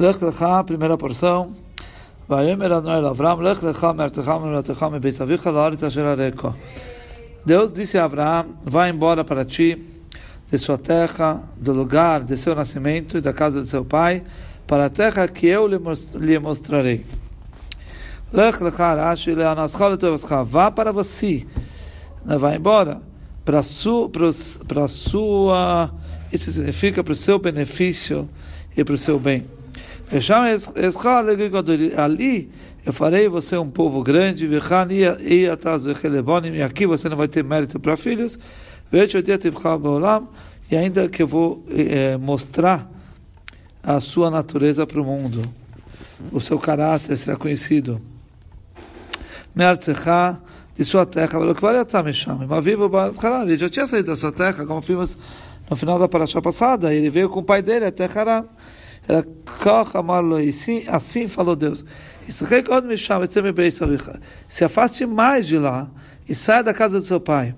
Lech Lecha, primeira porção. Vayomer Adonai Avram, Lech Lecha, Mertecha, Mertecha, Mebeis Avicha, Laaretz Asher Areko. Deus disse a Abraão, vai embora para ti, de sua terra, do lugar de seu nascimento e da casa de seu pai, para a terra que eu lhe mostrarei. Lech Lecha, Rashi, Leanaschal Letovascha, vá para você, vai embora, para sua, para sua, isso significa para o seu benefício e para o seu bem. Ali eu farei você um povo grande, e atrás do e aqui você não vai ter mérito para filhos, e ainda que eu vou eh, mostrar a sua natureza para o mundo, o seu caráter será conhecido. de sua terra, ele já tinha saído da sua terra, como vimos no final da paraxá passada, ele veio com o pai dele até Haran. Era assim, assim falou Deus. Se afaste mais de lá e saia da casa do seu pai.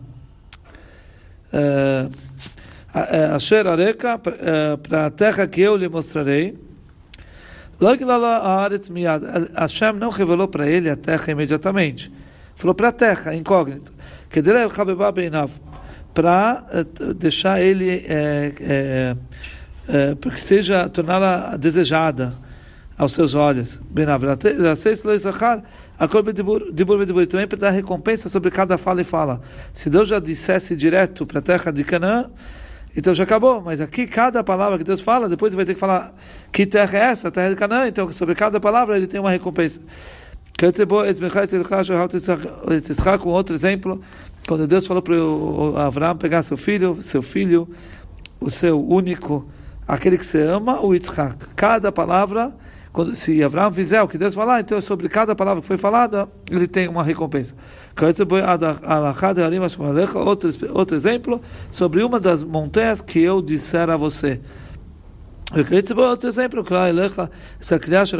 Eh, eh, Asher Areka, eh, para a terra que eu lhe mostrarei. Hashem não revelou para ele a terra imediatamente. Falou para a terra, incógnito. Para deixar ele. É, é, é, porque seja torná-la desejada aos seus olhos. Também para dar recompensa sobre cada fala e fala. Se Deus já dissesse direto para a terra de Canaã, então já acabou. Mas aqui, cada palavra que Deus fala, depois ele vai ter que falar que terra é essa, a terra de Canaã. Então, sobre cada palavra, ele tem uma recompensa. Com outro exemplo, quando Deus falou para Abraão pegar seu filho, seu filho, o seu único aquele que você ama, o Yitzhak. Cada palavra, quando, se Abraão fizer o que Deus falar, então sobre cada palavra que foi falada, ele tem uma recompensa. Outro, outro exemplo, sobre uma das montanhas que eu disser a você. Outro exemplo, essa criança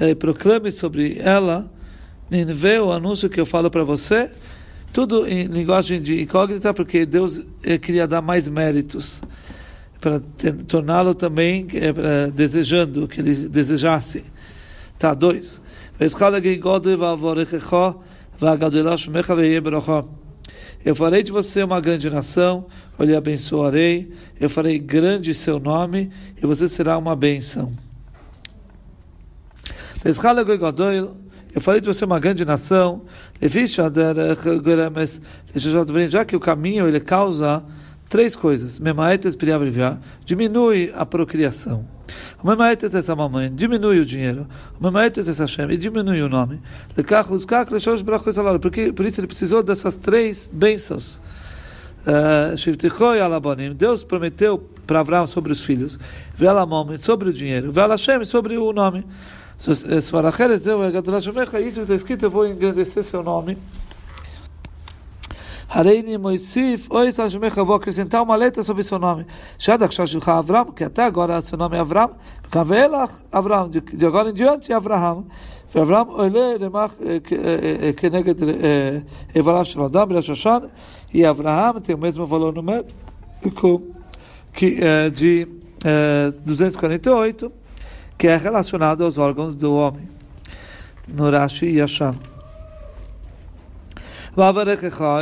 eh, proclame sobre ela, vê o anúncio que eu falo para você, tudo em linguagem de incógnita, porque Deus eh, queria dar mais méritos para torná-lo também é, desejando que ele desejasse. Tá, dois. Eu farei de você uma grande nação, eu lhe abençoarei, eu farei grande seu nome, e você será uma bênção. Eu farei de você uma grande nação, já que o caminho ele causa três coisas. Memaetes piriavrivia, diminui a procriação. Memaetes essa mamãe, diminui o dinheiro. Memaetes essa Hashem, e diminui o nome. Porque, por isso ele precisou dessas três bênçãos. Uh, Deus prometeu para Abraão sobre os filhos, sobre o dinheiro, sobre o nome. Isso está escrito, eu vou engrandecer seu nome. Hareini Moisif, oi Sashmecha, vou acrescentar uma letra sobre seu nome. Shadak Shashilcha Avram, que até agora seu nome é Avram, Kavelach Avram, de agora em diante é Avraham. ואברהם עולה למח כנגד איבריו של אדם בראש השן, e Avraham tem o mesmo valor numérico que, de 248, que é relacionado aos órgãos do homem, no Rashi Yashan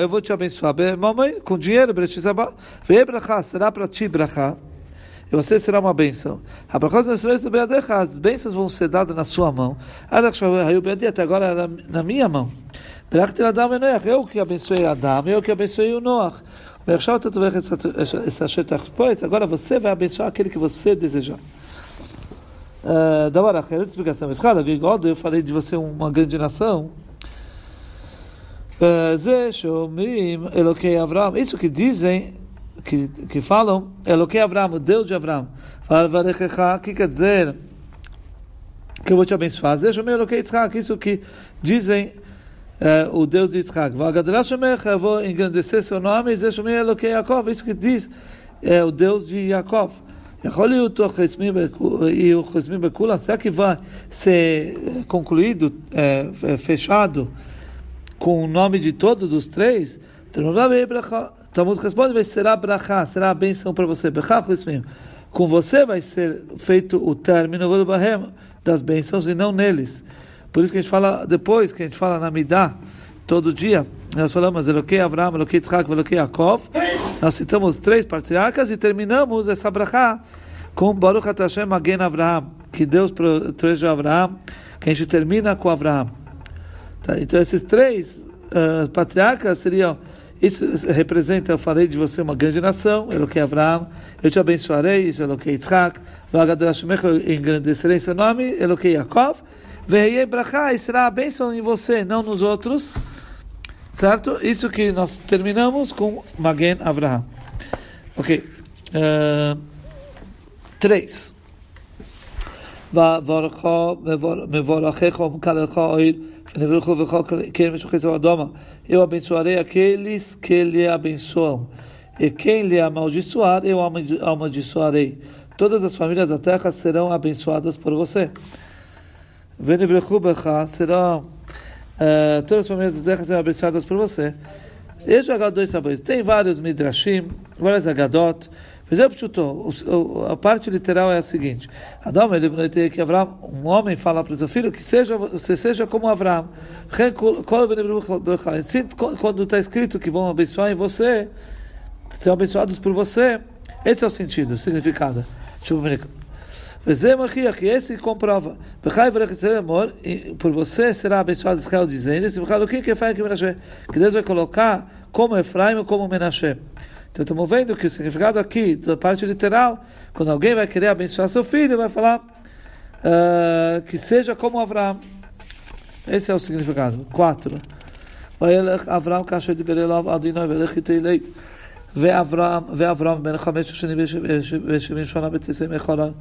eu vou te abençoar. Mamãe, com dinheiro, será para ti brachá. E você será uma bênção. As bênçãos vão ser dadas na sua mão. Até agora era na minha mão. Eu que abençoei Adam, eu que abençoei o Noach. Agora você vai abençoar aquele que você desejar. Da hora. Eu falei de você uma grande nação. Isso que dizem, que, que falam, Eloquei Avram, o Deus de Avram. Que quer dizer? Que eu vou te abençoar. Isso que dizem uh, o Deus de Yitzhak. Eu vou engrandecer seu nome. Isso que diz é, o Deus de Yaakov. E o Chesmim Bekula, será que vai ser concluído, é, fechado? Com o nome de todos os três, Talmud responde, vai será brachá, será a benção para você. com você vai ser feito o término das bênçãos e não neles. Por isso que a gente fala depois, que a gente fala na Midah, todo dia, nós falamos Eloquei Avram, Eloquei Tzchak, Eloquei Yaakov, nós citamos três patriarcas e terminamos essa brachá com Baruch Hashem Magen Avraham, que Deus proteja Avraham, que a gente termina com Avraham. Tá? Então esses três uh, patriarcas seriam isso representa, eu falei de você uma grande nação, Eloquei Avraham, eu te abençoarei, isso Eloquei Yitzhak, eu engrandecerei seu nome, Eloquei Yaakov, Veio Brachá, e será a bênção em você, não nos outros. Certo? Isso que nós terminamos com Magen Avraham. Ok. Uh, três. Eu abençoarei aqueles que lhe abençoam. E quem lhe amaldiçoar, eu amaldiçoarei. Todas as famílias da terra serão abençoadas por você. serão uh, todas as famílias da terra serão abençoadas por você. Dois sabores. Tem vários midrashim, várias agadot. A parte literal é a seguinte: Adão, ele que Abraão, um homem fala para o seu filho que seja, você seja como Abraão. Quando está escrito que vão abençoar em você, serão abençoados por você, esse é o sentido, o significado. Esse comprova. Por você será abençoado Israel dizendo que Deus vai colocar como Efraim ou como Menashe. Então estamos vendo que o significado aqui, da parte literal, quando alguém vai querer abençoar seu filho, vai falar uh, que seja como Abraão. Esse é o significado. Quatro. Avraham כאשר דיבר אליו אדוני ולך איתו אלית ואברהם בן חמש שנים ושבעים שנה בצאצא מחולן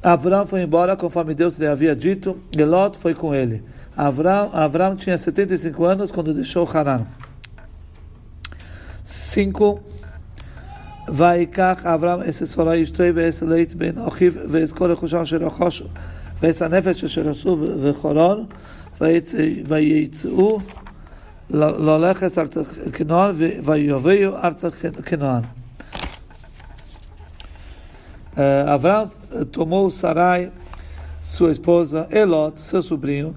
Avram foi embora conforme Deus lhe havia dito, e Lot foi com ele. Avram, Avram tinha 75 anos quando deixou Haran. 5. ויקח אברהם עשר ספרה אשתו ועשר לית בן אחיו ואת כל רכושם אשר רכושו ועשר הנפש אשר עשו בחולון ויצאו ללכת ארצה כנען ויובאו ארצה כנען. Abraão tomou Sarai, sua esposa, Elot, seu sobrinho,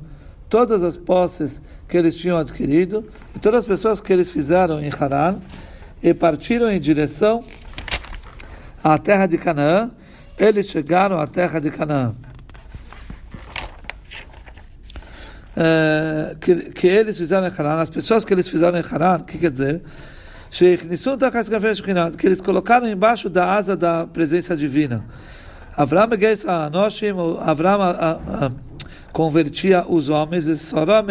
todas as posses que eles tinham adquirido e todas as pessoas que eles fizeram em Haran e partiram em direção à terra de Canaã. Eles chegaram à terra de Canaã. Uh, que, que eles fizeram em Haran, as pessoas que eles fizeram em Haran, o que quer dizer? que eles colocaram embaixo da asa da presença divina. Avram Anoshim, Avram convertia os homens, e Sarah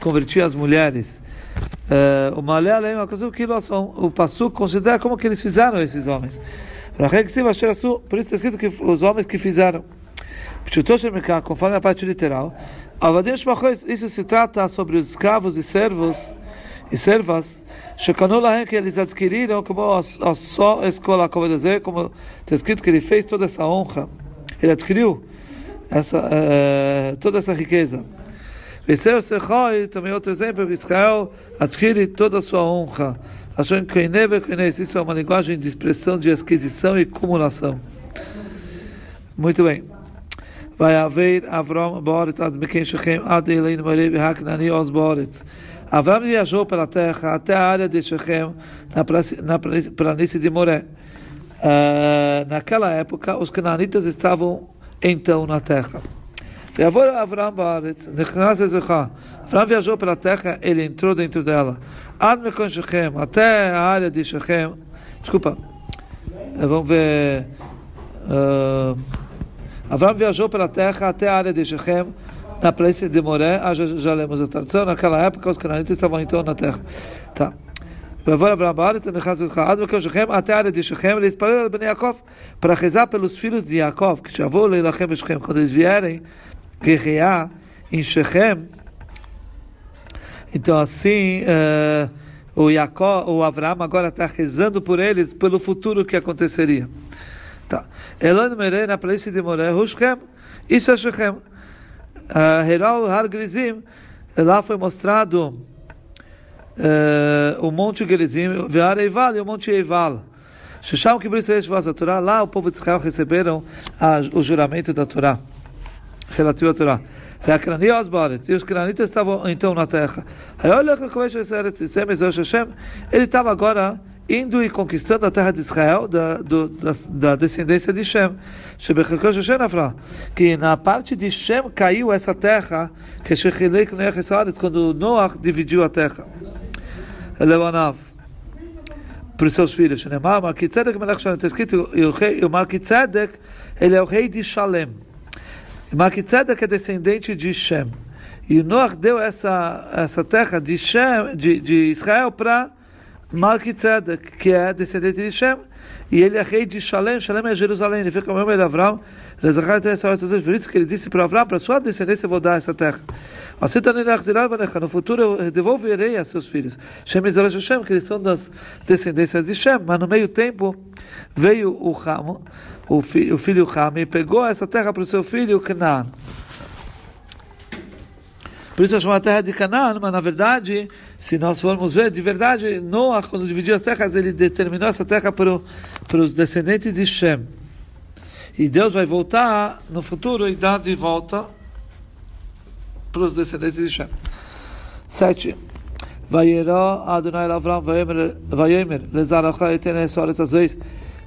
convertia as mulheres. O Malé Aleim, o Passu considera como que eles fizeram esses homens. Por isso está escrito que os homens que fizeram. Conforme a parte literal, isso se trata sobre os escravos e servos e servas, que eles adquiriram como a só escola, como como está escrito que ele fez toda essa honra, ele adquiriu essa, uh, toda essa riqueza. Veseu Sechoi, também outro exemplo, Israel adquire toda a sua honra. Achando que isso é uma linguagem de expressão de aquisição e acumulação. Muito bem. Vai haver Avram Boretz ad Shechem ad Elein Marev Haknani Oz Boretz. Avram viajou pela terra até a área de Shechem, na planície de Moré. Uh, naquela época, os cananitas estavam então na terra. Avram viajou pela terra, ele entrou dentro dela. Até a área de Shechem. Desculpa. Vamos ver. Uh, Avram viajou pela terra até a área de Shechem na planície de Moré, já, já lemos a tradução, naquela época os cananitas estavam então na terra. Tá. Até a área de Shechem, ele espalhou Ben Yaakov para rezar pelos filhos de Yaakov, que chamou Leilachem e Shechem, quando eles vierem guerrear em Shechem. Então assim, uh, o Yaakov, o Avraham agora está rezando por eles, pelo futuro que aconteceria. Tá. Elon Merei, na planície de Moré, isso é Shechem. Lá foi mostrado uh, o Monte Gerizim, Vear Eival e o Monte Eival. Shisham que a Torá, lá o povo de Israel receberam a, o juramento da Torá, relativo à Torá. E os cranitas estavam então na terra. Ele estava agora indo e conquistando a terra de Israel da, do, da, da, descendência de Shem. Que na parte de Shem caiu essa terra, quando Noah dividiu a terra. Levanav para os seus filhos. Está escrito, o Malkitzedek, ele é o rei de Shalem. Malkitzedek é descendente de Shem. E Noach deu essa, essa terra de, Shem, de, de Israel para Malkitzedek, que é descendente de Shem. E ele é rei de Shalem. Shalem é Jerusalém. Ele fica o de Avram. Por isso que ele disse para Avram, para sua descendência eu vou dar essa terra. No futuro eu devolverei a seus filhos. Que eles são das descendências de Shem. Mas no meio tempo veio o Ham, o, fi, o filho Ham, e pegou essa terra para o seu filho Canaan. Por isso eu chamo a terra de Canaã, mas na verdade, se nós formos ver, de verdade, Noah, quando dividiu as terras, ele determinou essa terra para, para os descendentes de Shem. E Deus vai voltar no futuro e dar de volta para os descendentes de Shem. 7. Vayeró Adonai Lavram Vayemer Lezarachá Etene Soares Azuis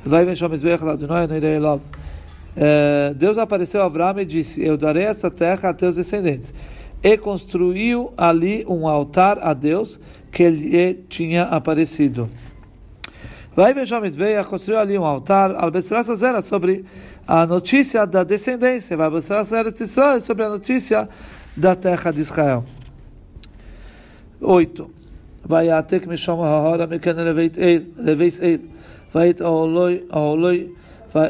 Vayem Shomizbech Adonai Neirei Lav eh, Deus apareceu a Avram e disse Eu darei esta terra a teus descendentes E construiu ali um altar a Deus que lhe tinha aparecido Vai Benjó Mizbeach construiu ali um altar, Albesserasa Zera, sobre a notícia da descendência, vai Albesserasa Eretz sobre a notícia da terra de Israel. 8. Vai Atek Mishom me Mekene Leveis ele vai Aoloi, Aoloi,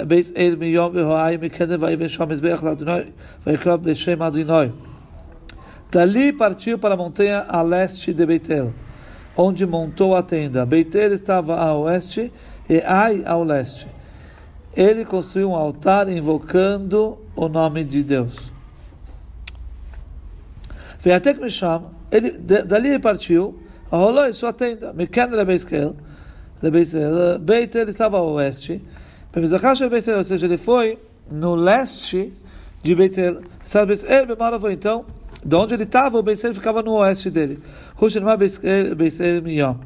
Beis Eil e me Mekene, vai Benjó Mizbeach Ladunoi, vai Krob Beshem e Dali partiu para a montanha a leste de Beitel onde montou a tenda. Beitel estava a oeste e Ai ao leste. Ele construiu um altar invocando o nome de Deus. me chama, ele, dali ele partiu, rolou em sua tenda, Mekan Rebeizel, Beitel estava a oeste, ou seja, ele foi no leste de Beitel. Sabe, então, de onde ele estava, o Beisel ficava no oeste dele. Hushinma Beisel Miyam.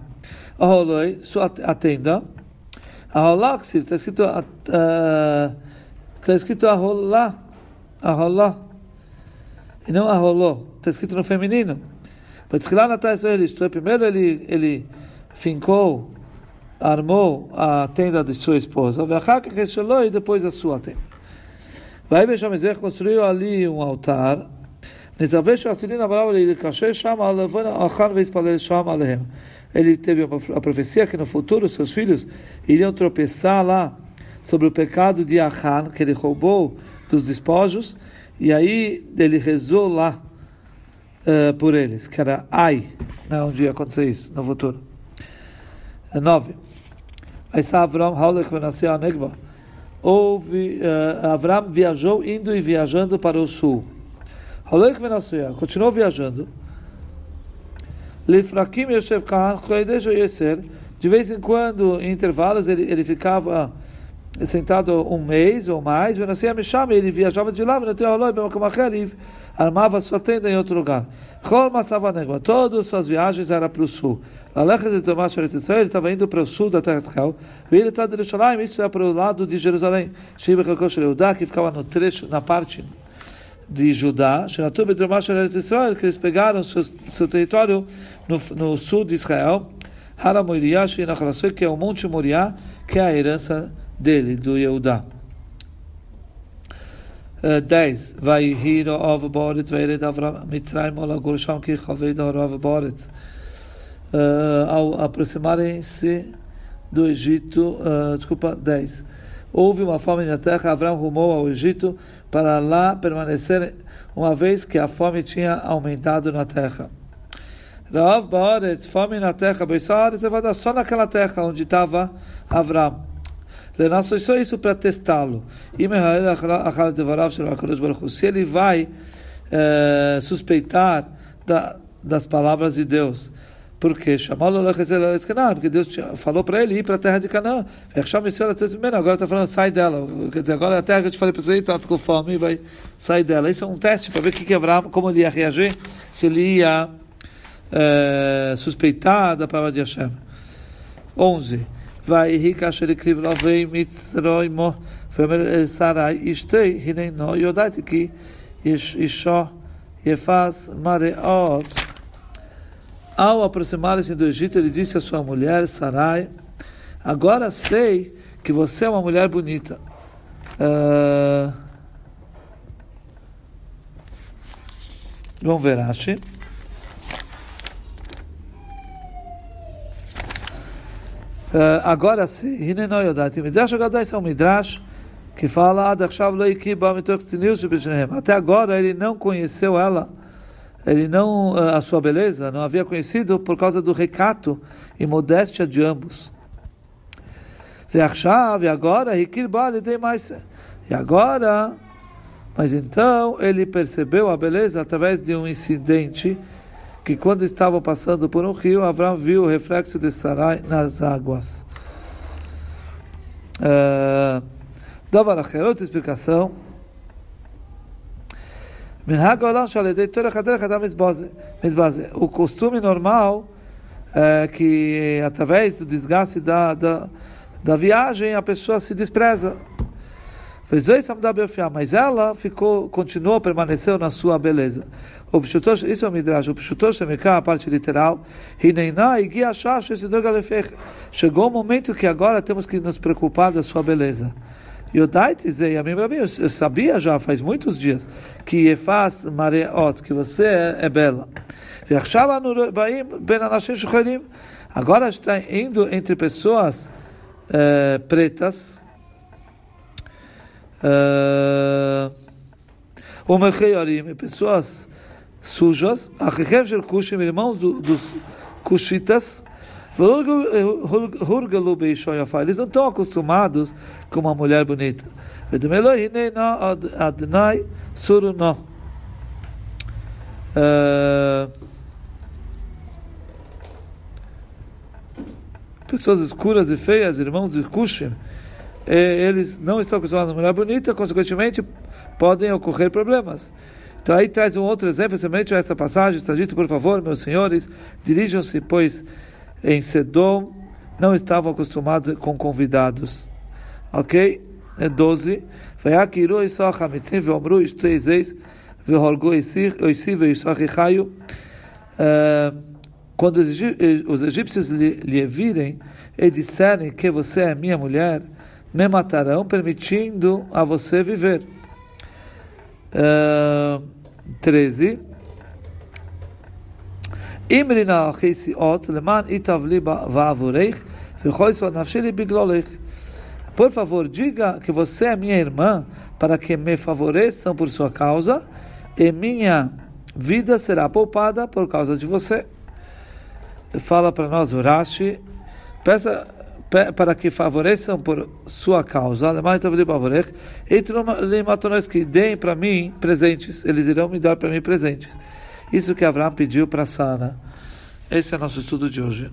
Aholoi, sua tenda. Aholá, está escrito, está escrito Aholá. Aholá. E não Aholó. Está escrito no feminino. Ele isto é, primeiro ele, ele fincou, armou a tenda de sua esposa, e depois a sua tenda. Vai Bechamizer construiu ali um altar, ele. Ele teve a profecia que no futuro seus filhos iriam tropeçar lá sobre o pecado de Achan, que ele roubou dos despojos, e aí ele rezou lá uh, por eles, que era Ai, né, um dia acontecer isso no futuro. 9. Aí Avram Haulech Venassia Negba. a uh, eh, Avram viajou indo e viajando para o sul. Holech Venasuya, continuou viajando. Lifrakim Yosef Khan, Yeser, de vez em quando, em intervalos, ele, ele ficava sentado um mês ou mais, Venasuya me chama, ele viajava de lá, ele armava sua tenda em outro lugar. Todas as suas viagens eram para o sul. Ele estava indo para o sul da terra de Israel. Ele está de Jerusalém, isso é para o lado de Jerusalém. Que ficava no trecho, na parte de Judá, que eles pegaram seu, seu território no, no, sul de Israel, que é o Monte Moriá, que é a herança dele, do Yehudá. 10. Vai rir av vai red avram mitraim ola gorsham que chavei da av boretz. Ao aproximarem-se do Egito, uh, desculpa, 10. Houve uma fome na terra, Avram rumou ao Egito, para lá permanecer, uma vez que a fome tinha aumentado na terra. Rav Baaretz, fome na terra, Beisaretz, vai só naquela terra onde estava Avram. Lenasso só isso para testá-lo. Se ele vai é, suspeitar da, das palavras de Deus, porque porque Deus falou para ele ir para a terra de Canaã. É agora está falando, sai dela. Quer dizer, agora é a terra que eu te falei para você, está com fome, vai sair dela. Isso é um teste para ver que que Abraão, como ele ia reagir, se ele ia é, suspeitar da palavra de Hashem. 11. Vai rica xerikriv lavei mitzroimo vemer sarai ishtei hineino yodait ki yeshó yefaz mareot ao aproximar-se do Egito, ele disse à sua mulher, Sarai, agora sei que você é uma mulher bonita. Uh... Vamos ver, Ashi. Uh, agora sei, Hinenoi Yodati. Midrash Agadai é um Midrash que fala, até agora ele não conheceu ela ele não eh, a sua beleza não havia conhecido por causa do recato e modéstia de ambos. E agora e agora, mas então ele percebeu a beleza através de um incidente que quando estavam passando por um rio, Abraão viu o reflexo de Sarai nas águas. Uh, Dava outra explicação. O costume normal é que através do desgaste da, da, da viagem a pessoa se despreza. Mas ela ficou, continuou, permaneceu na sua beleza. O isso é o Midrash. O Pshutosh Shemekah, a parte literal. Chegou o momento que agora temos que nos preocupar da sua beleza. Eu sabia já faz muitos dias que Efaz Mareot, que você é, é bela. Agora está indo entre pessoas é, pretas. É, pessoas sujas, irmãos dos Cushitas, eles não estão acostumados com uma mulher bonita. Pessoas escuras e feias, irmãos de Kushim, eles não estão acostumados com uma mulher bonita, consequentemente podem ocorrer problemas. Então aí traz um outro exemplo, semelhante a essa passagem, está dito, por favor, meus senhores, dirijam-se, pois em Sedom não estavam acostumados com convidados. Ok? É 12. Veiakiru Isocha Mitzim Veomru Ishtei Zeis Veorgu Oisi Veishochi Chayu. Quando os eh, egípcios lhe, virem e disserem que você é minha mulher, me matarão, permitindo a você viver. Uh, 13. Imrina al-Chesiot, leman itav li va'avureich, v'choiso nafshi li bigloleich. Por favor, diga que você é minha irmã, para que me favoreçam por sua causa, e minha vida será poupada por causa de você. Fala para nós, Urashi, peça para que favoreçam por sua causa, e deem para mim presentes, eles irão me dar para mim presentes. Isso que Abraão pediu para Sara. Esse é nosso estudo de hoje.